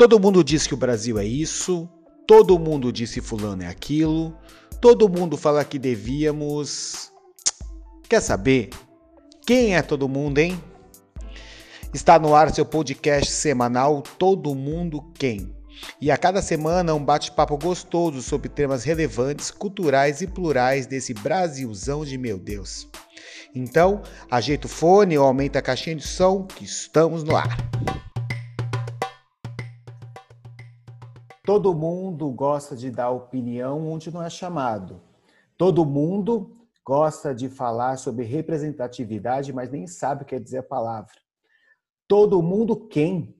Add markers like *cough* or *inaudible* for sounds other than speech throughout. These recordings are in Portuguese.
Todo mundo diz que o Brasil é isso, todo mundo disse fulano é aquilo, todo mundo fala que devíamos. Quer saber? Quem é todo mundo, hein? Está no ar seu podcast semanal Todo Mundo Quem? E a cada semana um bate-papo gostoso sobre temas relevantes, culturais e plurais desse Brasilzão de meu Deus. Então, ajeita o fone ou aumenta a caixinha de som que estamos no ar. Todo mundo gosta de dar opinião onde não é chamado. Todo mundo gosta de falar sobre representatividade, mas nem sabe o que quer dizer a palavra. Todo mundo quem?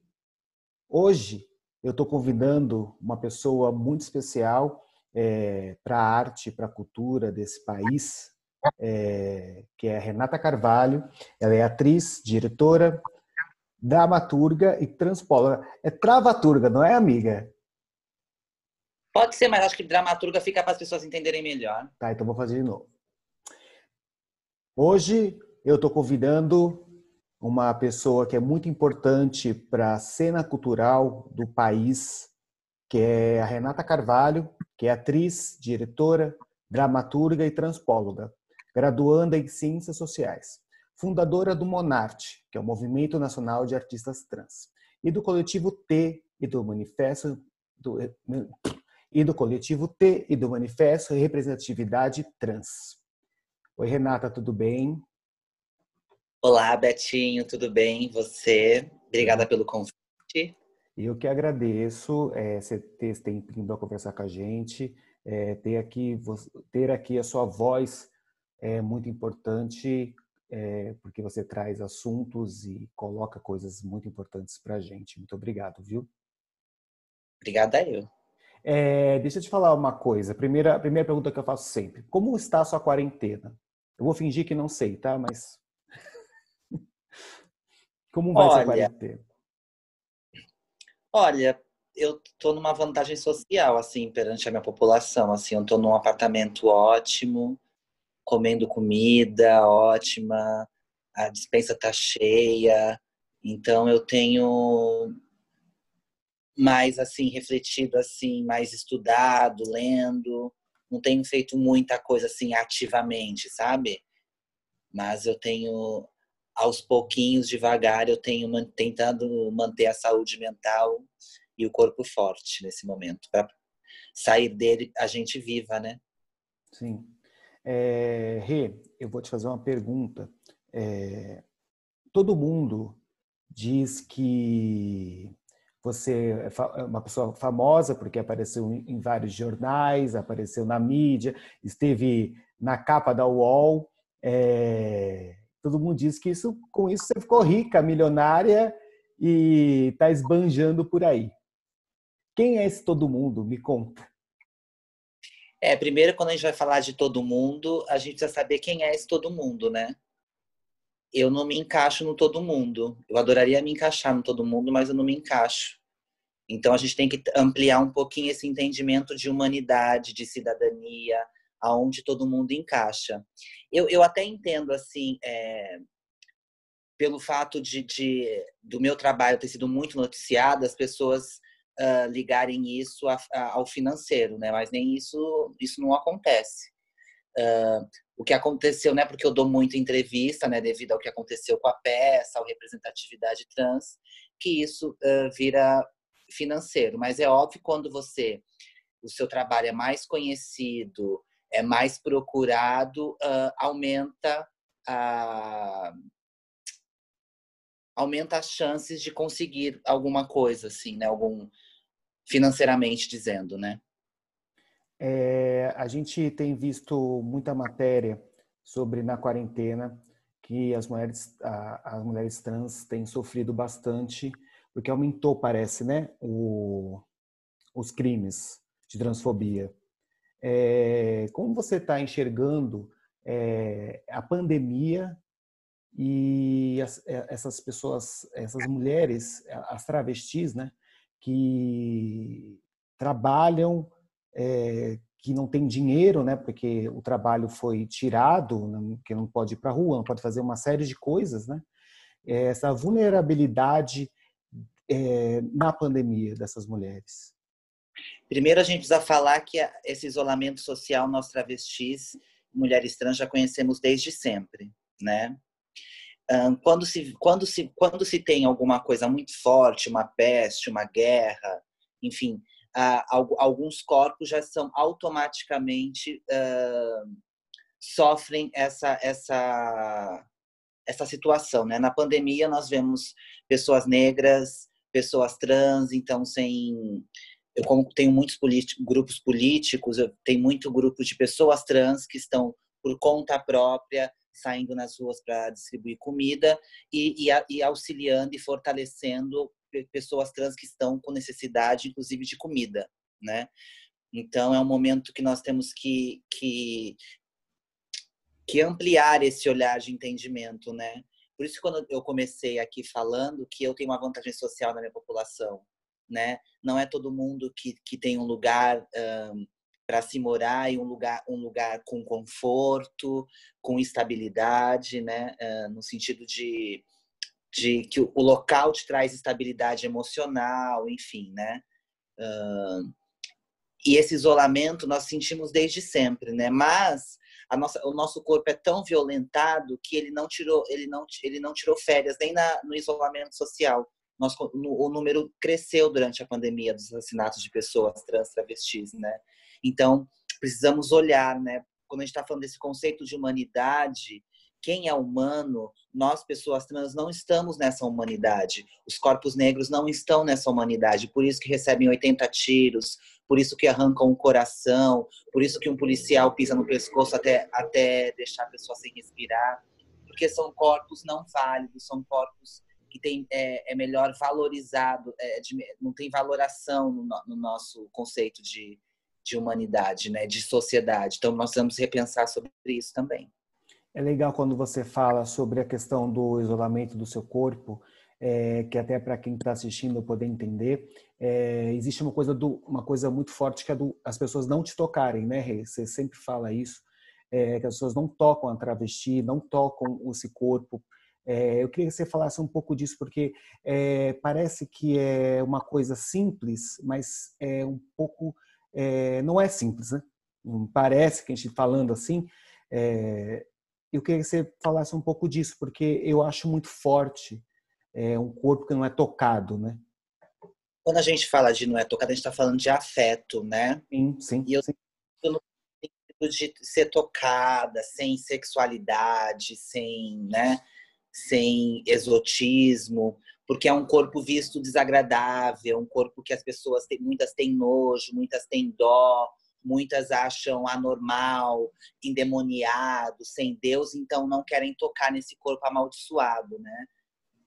Hoje eu estou convidando uma pessoa muito especial é, para a arte, para a cultura desse país, é, que é a Renata Carvalho. Ela é atriz, diretora, dramaturga e transpóloga. É travaturga, não é, amiga? Pode ser, mas acho que dramaturga fica para as pessoas entenderem melhor. Tá, então vou fazer de novo. Hoje eu estou convidando uma pessoa que é muito importante para a cena cultural do país, que é a Renata Carvalho, que é atriz, diretora, dramaturga e transpóloga, graduanda em Ciências Sociais, fundadora do Monarte, que é o Movimento Nacional de Artistas Trans, e do coletivo T e do Manifesto do, e do coletivo T e do Manifesto Representatividade Trans. Oi, Renata, tudo bem? Olá, Betinho, tudo bem? Você? Obrigada pelo convite. Eu que agradeço é, você ter esse tempinho para conversar com a gente, é, ter, aqui, ter aqui a sua voz é muito importante, é, porque você traz assuntos e coloca coisas muito importantes para a gente. Muito obrigado, viu? Obrigada eu. É, deixa eu te falar uma coisa. Primeira, primeira pergunta que eu faço sempre: Como está a sua quarentena? Eu vou fingir que não sei, tá? Mas. *laughs* Como vai olha, ser a quarentena? Olha, eu tô numa vantagem social, assim, perante a minha população. Assim, eu tô num apartamento ótimo, comendo comida ótima, a dispensa tá cheia. Então, eu tenho mais assim refletido assim, mais estudado, lendo. Não tenho feito muita coisa assim ativamente, sabe? Mas eu tenho aos pouquinhos, devagar, eu tenho tentado manter a saúde mental e o corpo forte nesse momento para sair dele a gente viva, né? Sim. É, Rê, eu vou te fazer uma pergunta. É, todo mundo diz que você é, é uma pessoa famosa porque apareceu em vários jornais, apareceu na mídia, esteve na capa da UOL. É... Todo mundo diz que isso, com isso você ficou rica, milionária e está esbanjando por aí. Quem é esse todo mundo? Me conta. É, primeiro, quando a gente vai falar de todo mundo, a gente precisa saber quem é esse todo mundo, né? Eu não me encaixo no todo mundo. Eu adoraria me encaixar no todo mundo, mas eu não me encaixo. Então a gente tem que ampliar um pouquinho esse entendimento de humanidade, de cidadania, aonde todo mundo encaixa. Eu, eu até entendo assim, é, pelo fato de, de, do meu trabalho ter sido muito noticiado, as pessoas uh, ligarem isso a, a, ao financeiro, né? Mas nem isso isso não acontece. Uh, o que aconteceu, né? Porque eu dou muita entrevista, né? Devido ao que aconteceu com a peça, ao representatividade trans, que isso uh, vira financeiro. Mas é óbvio quando você, o seu trabalho é mais conhecido, é mais procurado, uh, aumenta a aumenta as chances de conseguir alguma coisa, assim, né? Algum financeiramente dizendo, né? É, a gente tem visto muita matéria sobre na quarentena que as mulheres, as mulheres trans têm sofrido bastante, porque aumentou, parece, né, o, os crimes de transfobia. É, como você está enxergando é, a pandemia e as, é, essas pessoas, essas mulheres, as travestis, né, que trabalham é, que não tem dinheiro, né, porque o trabalho foi tirado, que não pode ir para a rua, não pode fazer uma série de coisas, né? Essa vulnerabilidade é, na pandemia dessas mulheres? Primeiro, a gente precisa falar que esse isolamento social, nós travestis, mulheres trans, já conhecemos desde sempre, né? Quando se, quando, se, quando se tem alguma coisa muito forte, uma peste, uma guerra, enfim, alguns corpos já são automaticamente sofrem essa, essa, essa situação. Né? Na pandemia, nós vemos pessoas negras, pessoas trans, então, sem. Eu, como tenho muitos grupos políticos, eu tenho muito grupo de pessoas trans que estão por conta própria saindo nas ruas para distribuir comida e, e, e, auxiliando e fortalecendo pessoas trans que estão com necessidade, inclusive, de comida, né? Então, é um momento que nós temos que, que, que ampliar esse olhar de entendimento, né? Por isso, quando eu comecei aqui falando que eu tenho uma vantagem social na minha população, né? Não é todo mundo que, que tem um lugar um, para se morar e um lugar, um lugar com conforto, com estabilidade, né? Uh, no sentido de, de que o, local te traz estabilidade emocional, enfim, né? Uh, e esse isolamento nós sentimos desde sempre, né? Mas nossa, o nosso corpo é tão violentado que ele não tirou, ele não, ele não tirou férias nem na, no isolamento social. Nosso, no, o número cresceu durante a pandemia dos assassinatos de pessoas trans, travestis, né? Então, precisamos olhar, né? Quando a gente está falando desse conceito de humanidade, quem é humano, nós, pessoas trans, não estamos nessa humanidade. Os corpos negros não estão nessa humanidade. Por isso que recebem 80 tiros, por isso que arrancam o coração, por isso que um policial pisa no pescoço até, até deixar a pessoa sem respirar. Porque são corpos não válidos, são corpos que tem, é, é melhor valorizado, é, de, não tem valoração no, no nosso conceito de, de humanidade, né, de sociedade. Então, nós vamos repensar sobre isso também. É legal quando você fala sobre a questão do isolamento do seu corpo, é, que até para quem está assistindo poder entender, é, existe uma coisa do, uma coisa muito forte que é do, as pessoas não te tocarem, né? Rê? Você sempre fala isso, é, que as pessoas não tocam a travesti, não tocam esse corpo. É, eu queria que você falasse um pouco disso porque é, parece que é uma coisa simples, mas é um pouco é, não é simples, né? Parece que a gente falando assim, é, eu queria que você falasse um pouco disso, porque eu acho muito forte é, um corpo que não é tocado, né? Quando a gente fala de não é tocado, a gente está falando de afeto, né? Sim, sim. E eu sim. no sentido de ser tocada, sem sexualidade, sem, né? Sem exotismo, porque é um corpo visto desagradável, um corpo que as pessoas têm, muitas têm nojo, muitas têm dó, muitas acham anormal, endemoniado, sem Deus, então não querem tocar nesse corpo amaldiçoado, né?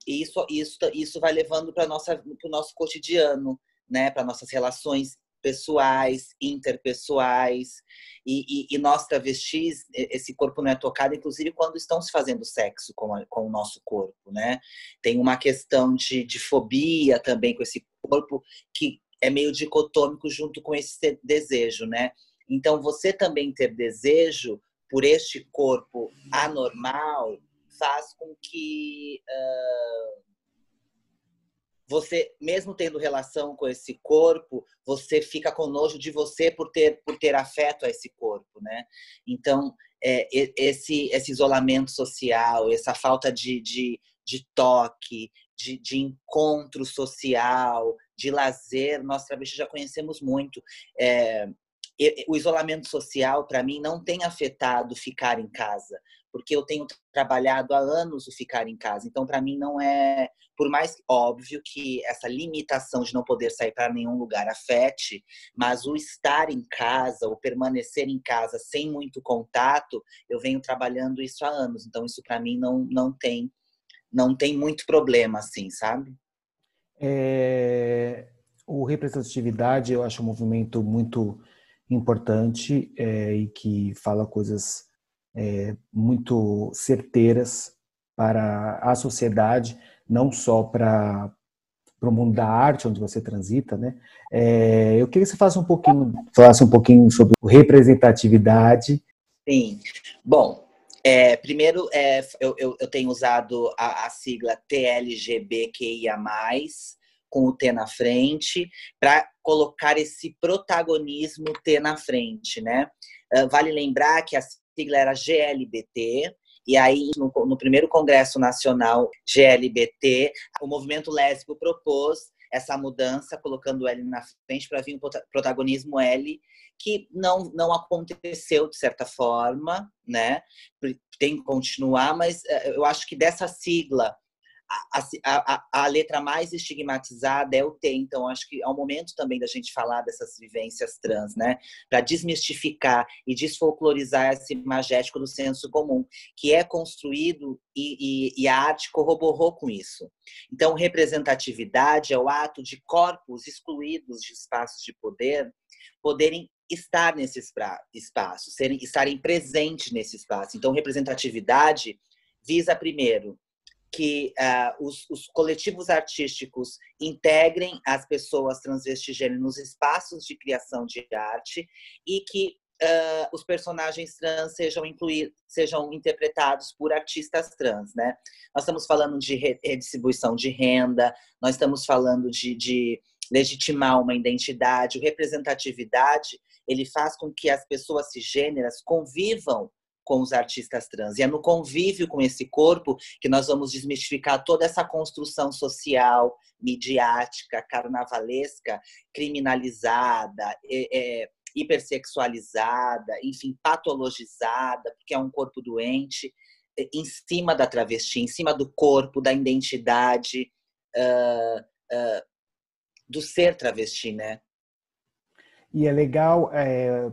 E isso, isso, isso vai levando para o nosso cotidiano, né? Para nossas relações pessoais, interpessoais. E, e, e, nós travestis, esse corpo não é tocado, inclusive quando estão se fazendo sexo com, a, com o nosso corpo, né? Tem uma questão de, de fobia também com esse corpo que é meio dicotômico junto com esse desejo, né? Então, você também ter desejo por este corpo anormal faz com que uh, você, mesmo tendo relação com esse corpo, você fica com nojo de você por ter, por ter afeto a esse corpo, né? Então, é, esse, esse isolamento social, essa falta de, de, de toque, de, de encontro social, de lazer, nós travestis já conhecemos muito. É, o isolamento social, para mim, não tem afetado ficar em casa, porque eu tenho trabalhado há anos o ficar em casa. Então, para mim, não é. Por mais óbvio que essa limitação de não poder sair para nenhum lugar afete, mas o estar em casa, o permanecer em casa sem muito contato, eu venho trabalhando isso há anos. Então, isso para mim não, não tem não tem muito problema, assim, sabe? É, o representatividade eu acho um movimento muito importante é, e que fala coisas é, muito certeiras para a sociedade, não só para para o mundo da arte onde você transita, né? É, eu queria que você falasse um pouquinho, falasse um pouquinho sobre representatividade. Sim. Bom, é, primeiro, é, eu, eu, eu, tenho usado a, a, sigla TLGBQIA, com o T na frente, para colocar esse protagonismo T na frente, né? Uh, vale lembrar que a sigla era GLBT, e aí, no, no, primeiro Congresso Nacional GLBT, o movimento lésbico propôs essa mudança, colocando o L na frente para vir o protagonismo L, que não, não aconteceu de certa forma, né? Tem que continuar, mas eh, eu acho que dessa sigla a, a, a, letra mais estigmatizada é o T, então acho que é o momento também da gente falar dessas vivências trans, né? Para desmistificar e desfolclorizar esse imagético do senso comum, que é construído e, e, e a arte corroborou com isso. Então, representatividade é o ato de corpos excluídos de espaços de poder poderem estar nesse espaço, serem, estarem presentes nesse espaço. Então, representatividade visa, primeiro, que uh, os, os, coletivos artísticos integrem as pessoas transvestigênero nos espaços de criação de arte e que uh, os personagens trans sejam incluídos, sejam interpretados por artistas trans, né? Nós estamos falando de redistribuição de renda, nós estamos falando de, de legitimar uma identidade, representatividade ele faz com que as pessoas cisgêneras convivam com os artistas trans. E é no convívio com esse corpo que nós vamos desmistificar toda essa construção social, midiática, carnavalesca, criminalizada, é, é, hipersexualizada, enfim, patologizada, porque é um corpo doente, é, em cima da travesti, em cima do corpo, da identidade, uh, uh, do ser travesti, né? E é legal é,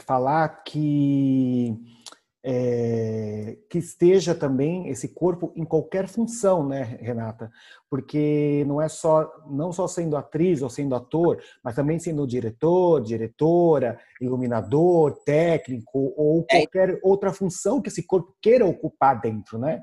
falar que é, que esteja também esse corpo em qualquer função, né, Renata? Porque não é só não só sendo atriz ou sendo ator, mas também sendo diretor, diretora, iluminador, técnico ou é. qualquer outra função que esse corpo queira ocupar dentro, né?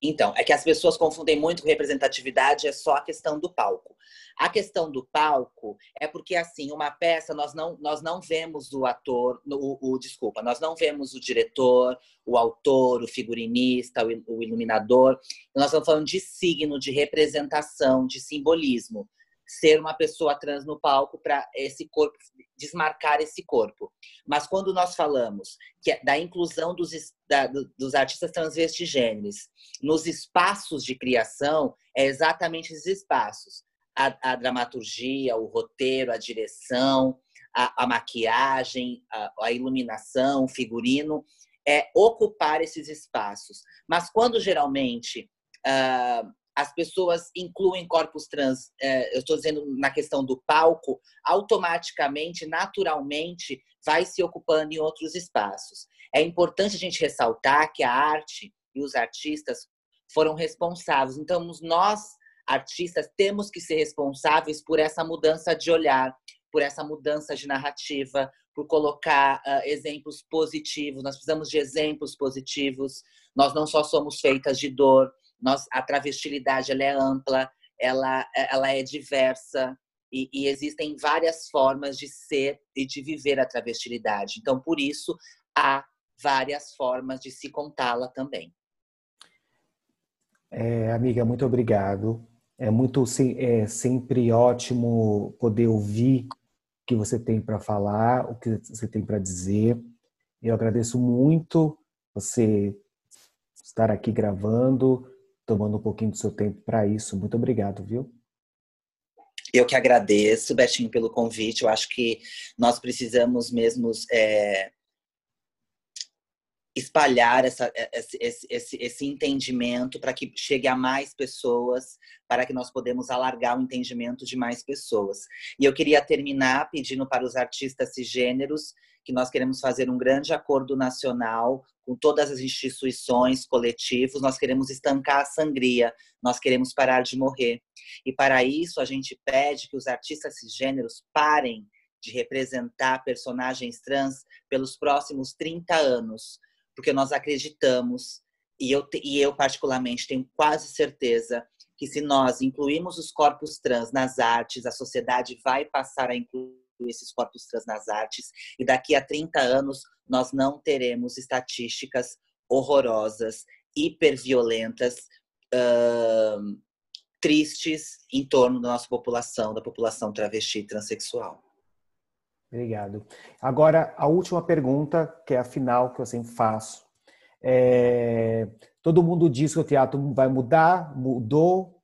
Então, é que as pessoas confundem muito com representatividade, é só a questão do palco. A questão do palco é porque, assim, uma peça, nós não, nós não vemos o ator, o, o desculpa, nós não vemos o diretor, o autor, o figurinista, o, o iluminador. Nós estamos falando de signo, de representação, de simbolismo ser uma pessoa trans no palco para esse corpo desmarcar esse corpo. Mas quando nós falamos que é da inclusão dos, da, dos artistas transvestigêneros nos espaços de criação, é exatamente esses espaços. A, a dramaturgia, o roteiro, a direção, a, a maquiagem, a, a iluminação, o figurino, é ocupar esses espaços. Mas quando geralmente uh, as pessoas incluem corpos trans, é, eu estou dizendo na questão do palco, automaticamente, naturalmente, vai se ocupando em outros espaços. É importante a gente ressaltar que a arte e os artistas foram responsáveis. Então, nós, artistas, temos que ser responsáveis por essa mudança de olhar, por essa mudança de narrativa, por colocar uh, exemplos positivos. Nós precisamos de exemplos positivos. Nós não só somos feitas de dor, nós, a travestilidade ela é ampla, ela, ela é diversa e, e existem várias formas de ser e de viver a travestilidade. Então, por isso, há várias formas de se contá-la também. É, amiga, muito obrigado. É muito é sempre ótimo poder ouvir o que você tem para falar, o que você tem para dizer. Eu agradeço muito você estar aqui gravando, tomando um pouquinho do seu tempo para isso. Muito obrigado, viu? Eu que agradeço, Betinho, pelo convite. Eu acho que nós precisamos mesmo é, espalhar essa, é, esse, esse, esse entendimento para que chegue a mais pessoas, para que nós podemos alargar o entendimento de mais pessoas. E eu queria terminar pedindo para os artistas cisgêneros que nós queremos fazer um grande acordo nacional com todas as instituições, coletivos, nós queremos estancar a sangria, nós queremos parar de morrer. E para isso a gente pede que os artistas cisgêneros parem de representar personagens trans pelos próximos 30 anos, porque nós acreditamos, e eu, e eu particularmente tenho quase certeza, que se nós incluirmos os corpos trans nas artes, a sociedade vai passar a incluir esses corpos trans nas artes, e daqui a 30 anos nós não teremos estatísticas horrorosas, hiperviolentas, uh, tristes em torno da nossa população, da população travesti e transexual. Obrigado. Agora, a última pergunta, que é a final que eu sempre faço. É, todo mundo diz que o teatro vai mudar, mudou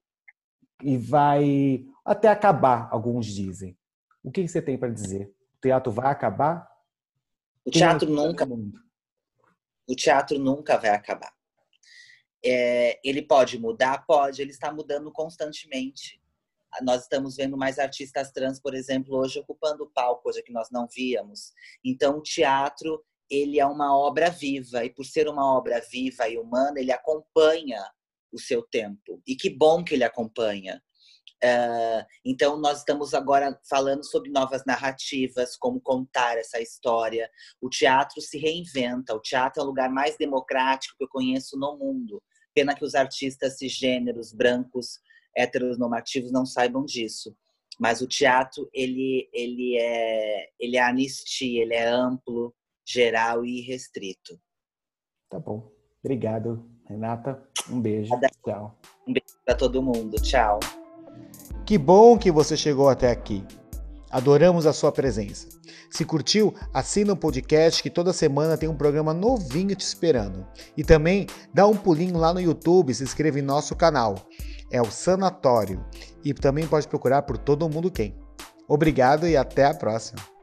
e vai até acabar, alguns dizem. O que você tem para dizer? O teatro vai acabar? O teatro nunca. O teatro nunca vai acabar. É, ele pode mudar? Pode, ele está mudando constantemente. Nós estamos vendo mais artistas trans, por exemplo, hoje ocupando o palco, coisa que nós não víamos. Então, o teatro ele é uma obra viva, e por ser uma obra viva e humana, ele acompanha o seu tempo. E que bom que ele acompanha. Uh, então, nós estamos agora falando sobre novas narrativas, como contar essa história. O teatro se reinventa, o teatro é o lugar mais democrático que eu conheço no mundo. Pena que os artistas cisgêneros, brancos, heteronormativos não saibam disso. Mas o teatro, ele, ele, é, ele é anistia, ele é amplo, geral e restrito. Tá bom. Obrigado, Renata. Um beijo. Tchau. Um beijo para todo mundo. Tchau. Que bom que você chegou até aqui. Adoramos a sua presença. Se curtiu, assina o podcast que toda semana tem um programa novinho te esperando. E também dá um pulinho lá no YouTube e se inscreva em nosso canal. É o Sanatório. E também pode procurar por Todo Mundo Quem. Obrigado e até a próxima.